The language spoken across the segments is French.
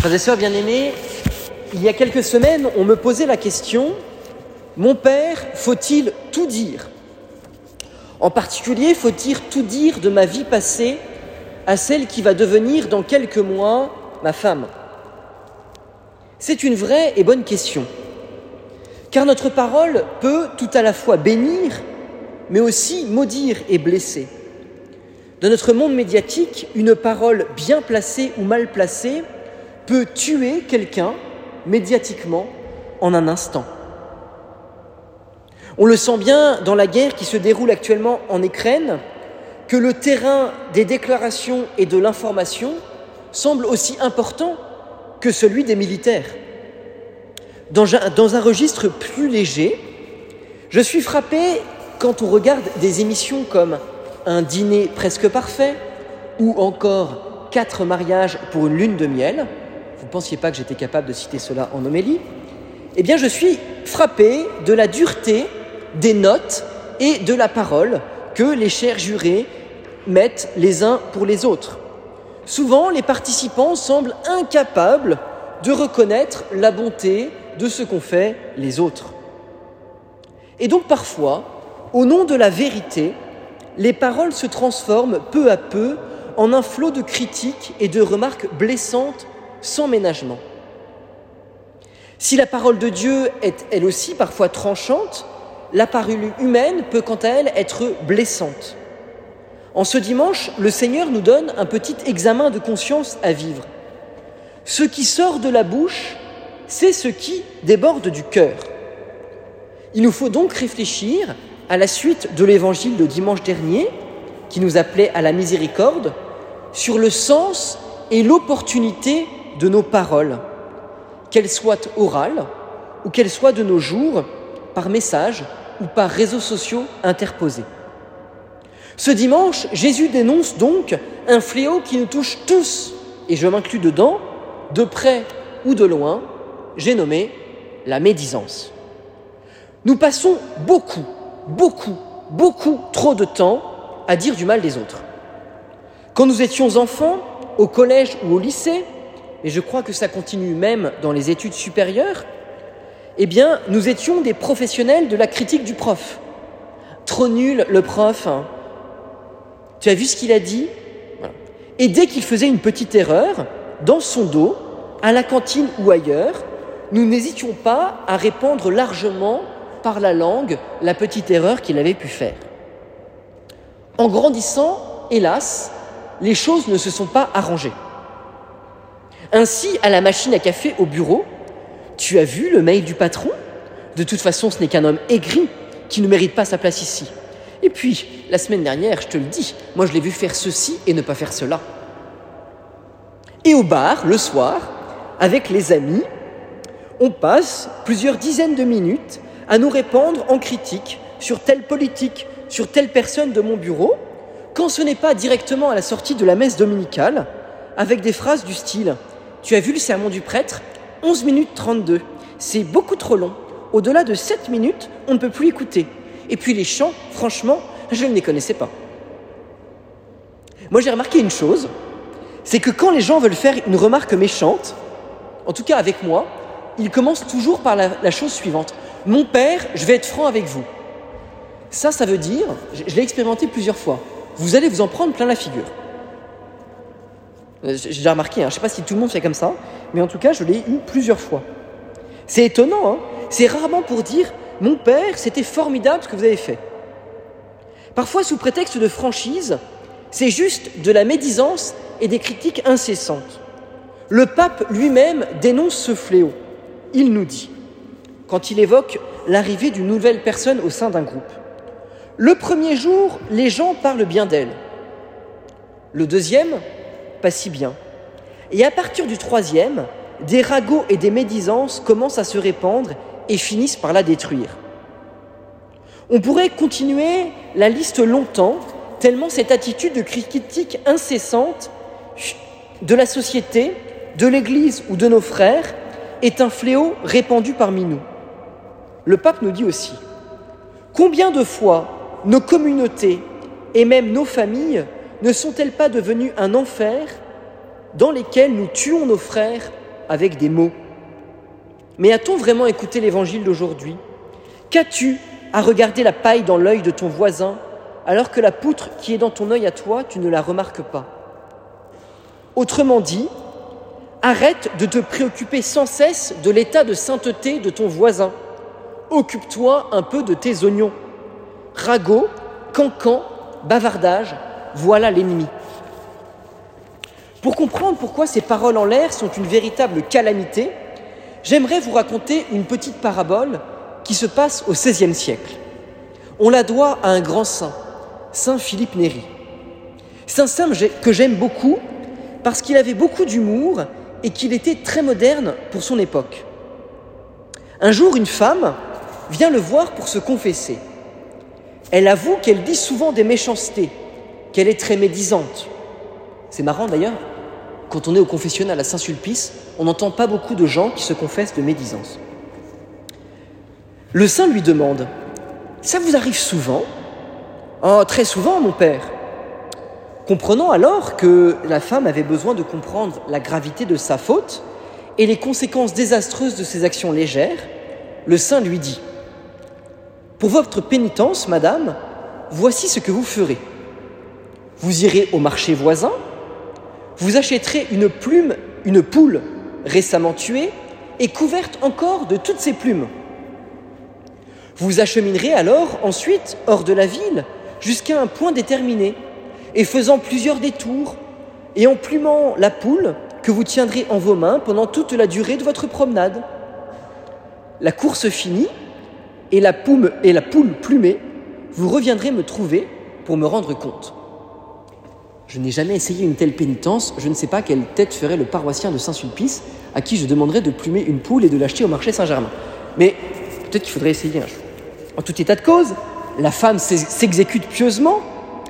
Frères et sœurs bien-aimés, il y a quelques semaines, on me posait la question Mon père, faut-il tout dire? En particulier, faut-il tout dire de ma vie passée à celle qui va devenir dans quelques mois ma femme? C'est une vraie et bonne question. Car notre parole peut tout à la fois bénir, mais aussi maudire et blesser. Dans notre monde médiatique, une parole bien placée ou mal placée peut tuer quelqu'un médiatiquement en un instant. On le sent bien dans la guerre qui se déroule actuellement en Ukraine, que le terrain des déclarations et de l'information semble aussi important que celui des militaires. Dans un, registre plus léger, je suis frappé quand on regarde des émissions comme Un dîner presque parfait ou encore Quatre mariages pour une lune de miel, vous ne pensiez pas que j'étais capable de citer cela en homélie, eh bien je suis frappé de la dureté des notes et de la parole que les chers jurés mettent les uns pour les autres. Souvent, les participants semblent incapables de reconnaître la bonté de ce qu'ont fait les autres. Et donc parfois, au nom de la vérité, les paroles se transforment peu à peu en un flot de critiques et de remarques blessantes sans ménagement. Si la parole de Dieu est elle aussi parfois tranchante, la parole humaine peut quant à elle être blessante. En ce dimanche, le Seigneur nous donne un petit examen de conscience à vivre. Ce qui sort de la bouche, c'est ce qui déborde du cœur. Il nous faut donc réfléchir à la suite de l'évangile de dimanche dernier, qui nous appelait à la miséricorde, sur le sens et l'opportunité de nos paroles, qu'elles soient orales ou qu'elles soient de nos jours par message ou par réseaux sociaux interposés. Ce dimanche, Jésus dénonce donc un fléau qui nous touche tous, et je m'inclus dedans, de près ou de loin, j'ai nommé la médisance. Nous passons beaucoup, beaucoup, beaucoup trop de temps à dire du mal des autres. Quand nous étions enfants, au collège ou au lycée, et je crois que ça continue même dans les études supérieures, eh bien, nous étions des professionnels de la critique du prof. Trop nul le prof. Hein. Tu as vu ce qu'il a dit? Et dès qu'il faisait une petite erreur, dans son dos, à la cantine ou ailleurs, nous n'hésitions pas à répondre largement par la langue la petite erreur qu'il avait pu faire. En grandissant, hélas, les choses ne se sont pas arrangées. Ainsi, à la machine à café au bureau, tu as vu le mail du patron? De toute façon, ce n'est qu'un homme aigri qui ne mérite pas sa place ici. Et puis, la semaine dernière, je te le dis, moi je l'ai vu faire ceci et ne pas faire cela. Et au bar, le soir, avec les amis, on passe plusieurs dizaines de minutes à nous répandre en critique sur telle politique, sur telle personne de mon bureau, quand ce n'est pas directement à la sortie de la messe dominicale, avec des phrases du style tu as vu le sermon du prêtre? 11 minutes 32. C'est beaucoup trop long. Au-delà de 7 minutes, on ne peut plus écouter. Et puis les chants, franchement, je ne les connaissais pas. Moi j'ai remarqué une chose, c'est que quand les gens veulent faire une remarque méchante, en tout cas avec moi, ils commencent toujours par la, la chose suivante. Mon père, je vais être franc avec vous. Ça, ça veut dire, je l'ai expérimenté plusieurs fois, vous allez vous en prendre plein la figure. Euh, j'ai déjà remarqué, hein, je ne sais pas si tout le monde fait comme ça, mais en tout cas, je l'ai eu plusieurs fois. C'est étonnant, hein c'est rarement pour dire Mon père, c'était formidable ce que vous avez fait. Parfois, sous prétexte de franchise, c'est juste de la médisance et des critiques incessantes. Le pape lui-même dénonce ce fléau. Il nous dit, quand il évoque l'arrivée d'une nouvelle personne au sein d'un groupe, le premier jour, les gens parlent bien d'elle. Le deuxième, pas si bien. Et à partir du troisième, des ragots et des médisances commencent à se répandre et finissent par la détruire. On pourrait continuer la liste longtemps, tellement cette attitude de critique incessante de la société, de l'Église ou de nos frères est un fléau répandu parmi nous. Le pape nous dit aussi, combien de fois nos communautés et même nos familles ne sont-elles pas devenues un enfer dans lesquels nous tuons nos frères avec des mots? Mais a-t-on vraiment écouté l'évangile d'aujourd'hui? Qu'as-tu à regarder la paille dans l'œil de ton voisin alors que la poutre qui est dans ton œil à toi, tu ne la remarques pas? Autrement dit, arrête de te préoccuper sans cesse de l'état de sainteté de ton voisin. Occupe-toi un peu de tes oignons. Ragot, cancan, bavardage, voilà l'ennemi. Pour comprendre pourquoi ces paroles en l'air sont une véritable calamité, j'aimerais vous raconter une petite parabole qui se passe au XVIe siècle. On la doit à un grand saint, Saint Philippe Néri. C'est un saint que j'aime beaucoup parce qu'il avait beaucoup d'humour et qu'il était très moderne pour son époque. Un jour, une femme vient le voir pour se confesser. Elle avoue qu'elle dit souvent des méchancetés, qu'elle est très médisante. C'est marrant d'ailleurs, quand on est au confessionnal à Saint-Sulpice, on n'entend pas beaucoup de gens qui se confessent de médisance. Le saint lui demande Ça vous arrive souvent? Oh, très souvent, mon père. Comprenant alors que la femme avait besoin de comprendre la gravité de sa faute et les conséquences désastreuses de ses actions légères, le saint lui dit Pour votre pénitence, madame, voici ce que vous ferez. Vous irez au marché voisin, vous achèterez une plume, une poule récemment tuée et couverte encore de toutes ses plumes. Vous acheminerez alors ensuite hors de la ville jusqu'à un point déterminé et faisant plusieurs détours et en plumant la poule que vous tiendrez en vos mains pendant toute la durée de votre promenade. La course finie et la, et la poule plumée, vous reviendrez me trouver pour me rendre compte. Je n'ai jamais essayé une telle pénitence, je ne sais pas quelle tête ferait le paroissien de Saint-Sulpice à qui je demanderais de plumer une poule et de l'acheter au marché Saint-Germain. Mais peut-être qu'il faudrait essayer un jour. En tout état de cause, la femme s'exécute pieusement,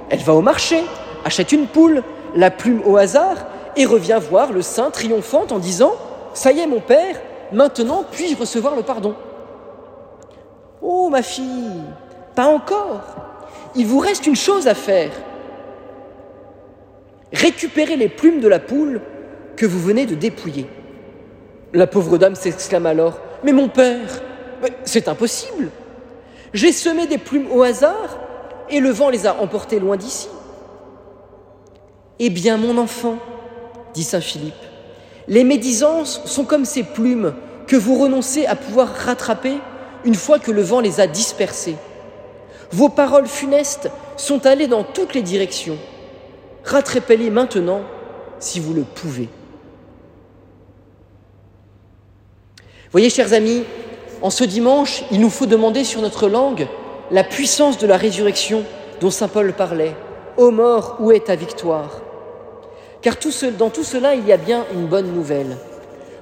elle va au marché, achète une poule, la plume au hasard, et revient voir le saint triomphant en disant Ça y est, mon père, maintenant puis-je recevoir le pardon? Oh, ma fille, pas encore. Il vous reste une chose à faire. Récupérer les plumes de la poule que vous venez de dépouiller. La pauvre dame s'exclame alors Mais mon père, c'est impossible. J'ai semé des plumes au hasard et le vent les a emportées loin d'ici. Eh bien, mon enfant, dit Saint Philippe, les médisances sont comme ces plumes que vous renoncez à pouvoir rattraper une fois que le vent les a dispersées. Vos paroles funestes sont allées dans toutes les directions. Rattrapez-les maintenant si vous le pouvez. Voyez, chers amis, en ce dimanche, il nous faut demander sur notre langue la puissance de la résurrection dont Saint Paul parlait. Ô mort, où est ta victoire? Car dans tout cela, il y a bien une bonne nouvelle.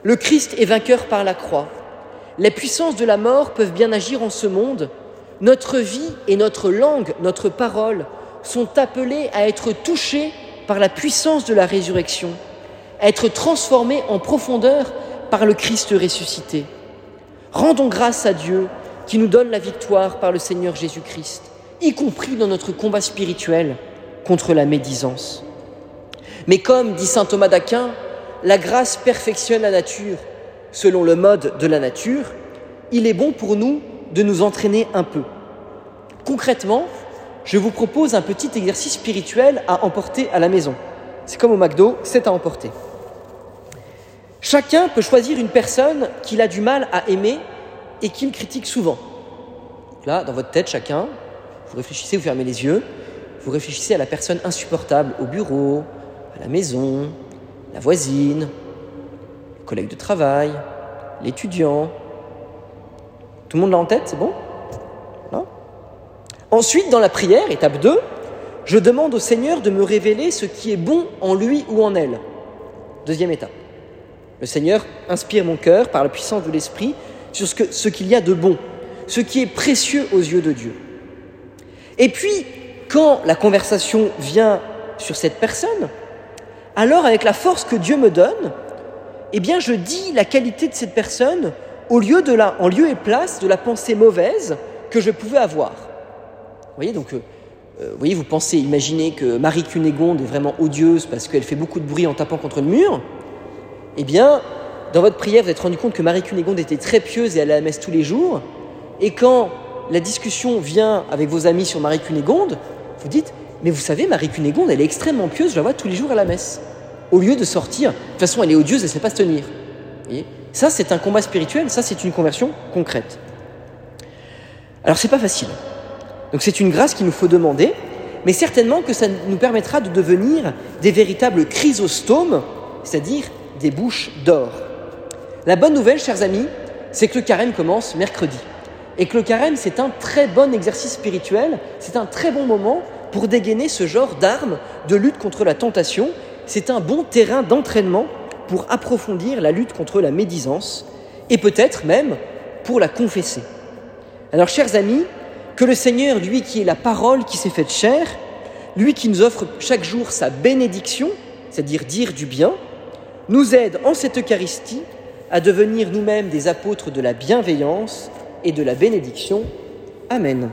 Le Christ est vainqueur par la croix. Les puissances de la mort peuvent bien agir en ce monde. Notre vie et notre langue, notre parole, sont appelées à être touchées par la puissance de la résurrection, à être transformées en profondeur par le Christ ressuscité. Rendons grâce à Dieu qui nous donne la victoire par le Seigneur Jésus-Christ, y compris dans notre combat spirituel contre la médisance. Mais comme dit saint Thomas d'Aquin, la grâce perfectionne la nature selon le mode de la nature, il est bon pour nous de nous entraîner un peu. Concrètement, je vous propose un petit exercice spirituel à emporter à la maison. C'est comme au McDo, c'est à emporter. Chacun peut choisir une personne qu'il a du mal à aimer et qu'il critique souvent. là, dans votre tête, chacun, vous réfléchissez, vous fermez les yeux, vous réfléchissez à la personne insupportable au bureau, à la maison, la voisine, le collègue de travail, l'étudiant. Tout le monde l'a en tête, c'est bon? Ensuite, dans la prière, étape 2, je demande au Seigneur de me révéler ce qui est bon en lui ou en elle. Deuxième étape. Le Seigneur inspire mon cœur par la puissance de l'Esprit sur ce qu'il y a de bon, ce qui est précieux aux yeux de Dieu. Et puis, quand la conversation vient sur cette personne, alors avec la force que Dieu me donne, eh bien je dis la qualité de cette personne au lieu de la, en lieu et place de la pensée mauvaise que je pouvais avoir. Vous voyez, donc, euh, euh, vous voyez, vous pensez, imaginez que Marie Cunégonde est vraiment odieuse parce qu'elle fait beaucoup de bruit en tapant contre le mur. Eh bien, dans votre prière, vous êtes rendu compte que Marie Cunégonde était très pieuse et allait à la messe tous les jours, et quand la discussion vient avec vos amis sur Marie Cunégonde, vous dites Mais vous savez, Marie Cunégonde, elle est extrêmement pieuse, je la vois tous les jours à la messe. Au lieu de sortir, de toute façon, elle est odieuse, elle ne sait pas se tenir. Ça, c'est un combat spirituel, ça, c'est une conversion concrète. Alors, c'est pas facile. Donc, c'est une grâce qu'il nous faut demander, mais certainement que ça nous permettra de devenir des véritables chrysostomes, c'est-à-dire des bouches d'or. La bonne nouvelle, chers amis, c'est que le carême commence mercredi. Et que le carême, c'est un très bon exercice spirituel, c'est un très bon moment pour dégainer ce genre d'armes de lutte contre la tentation. C'est un bon terrain d'entraînement pour approfondir la lutte contre la médisance et peut-être même pour la confesser. Alors, chers amis, que le Seigneur, lui qui est la parole qui s'est faite chair, lui qui nous offre chaque jour sa bénédiction, c'est-à-dire dire du bien, nous aide en cette Eucharistie à devenir nous-mêmes des apôtres de la bienveillance et de la bénédiction. Amen.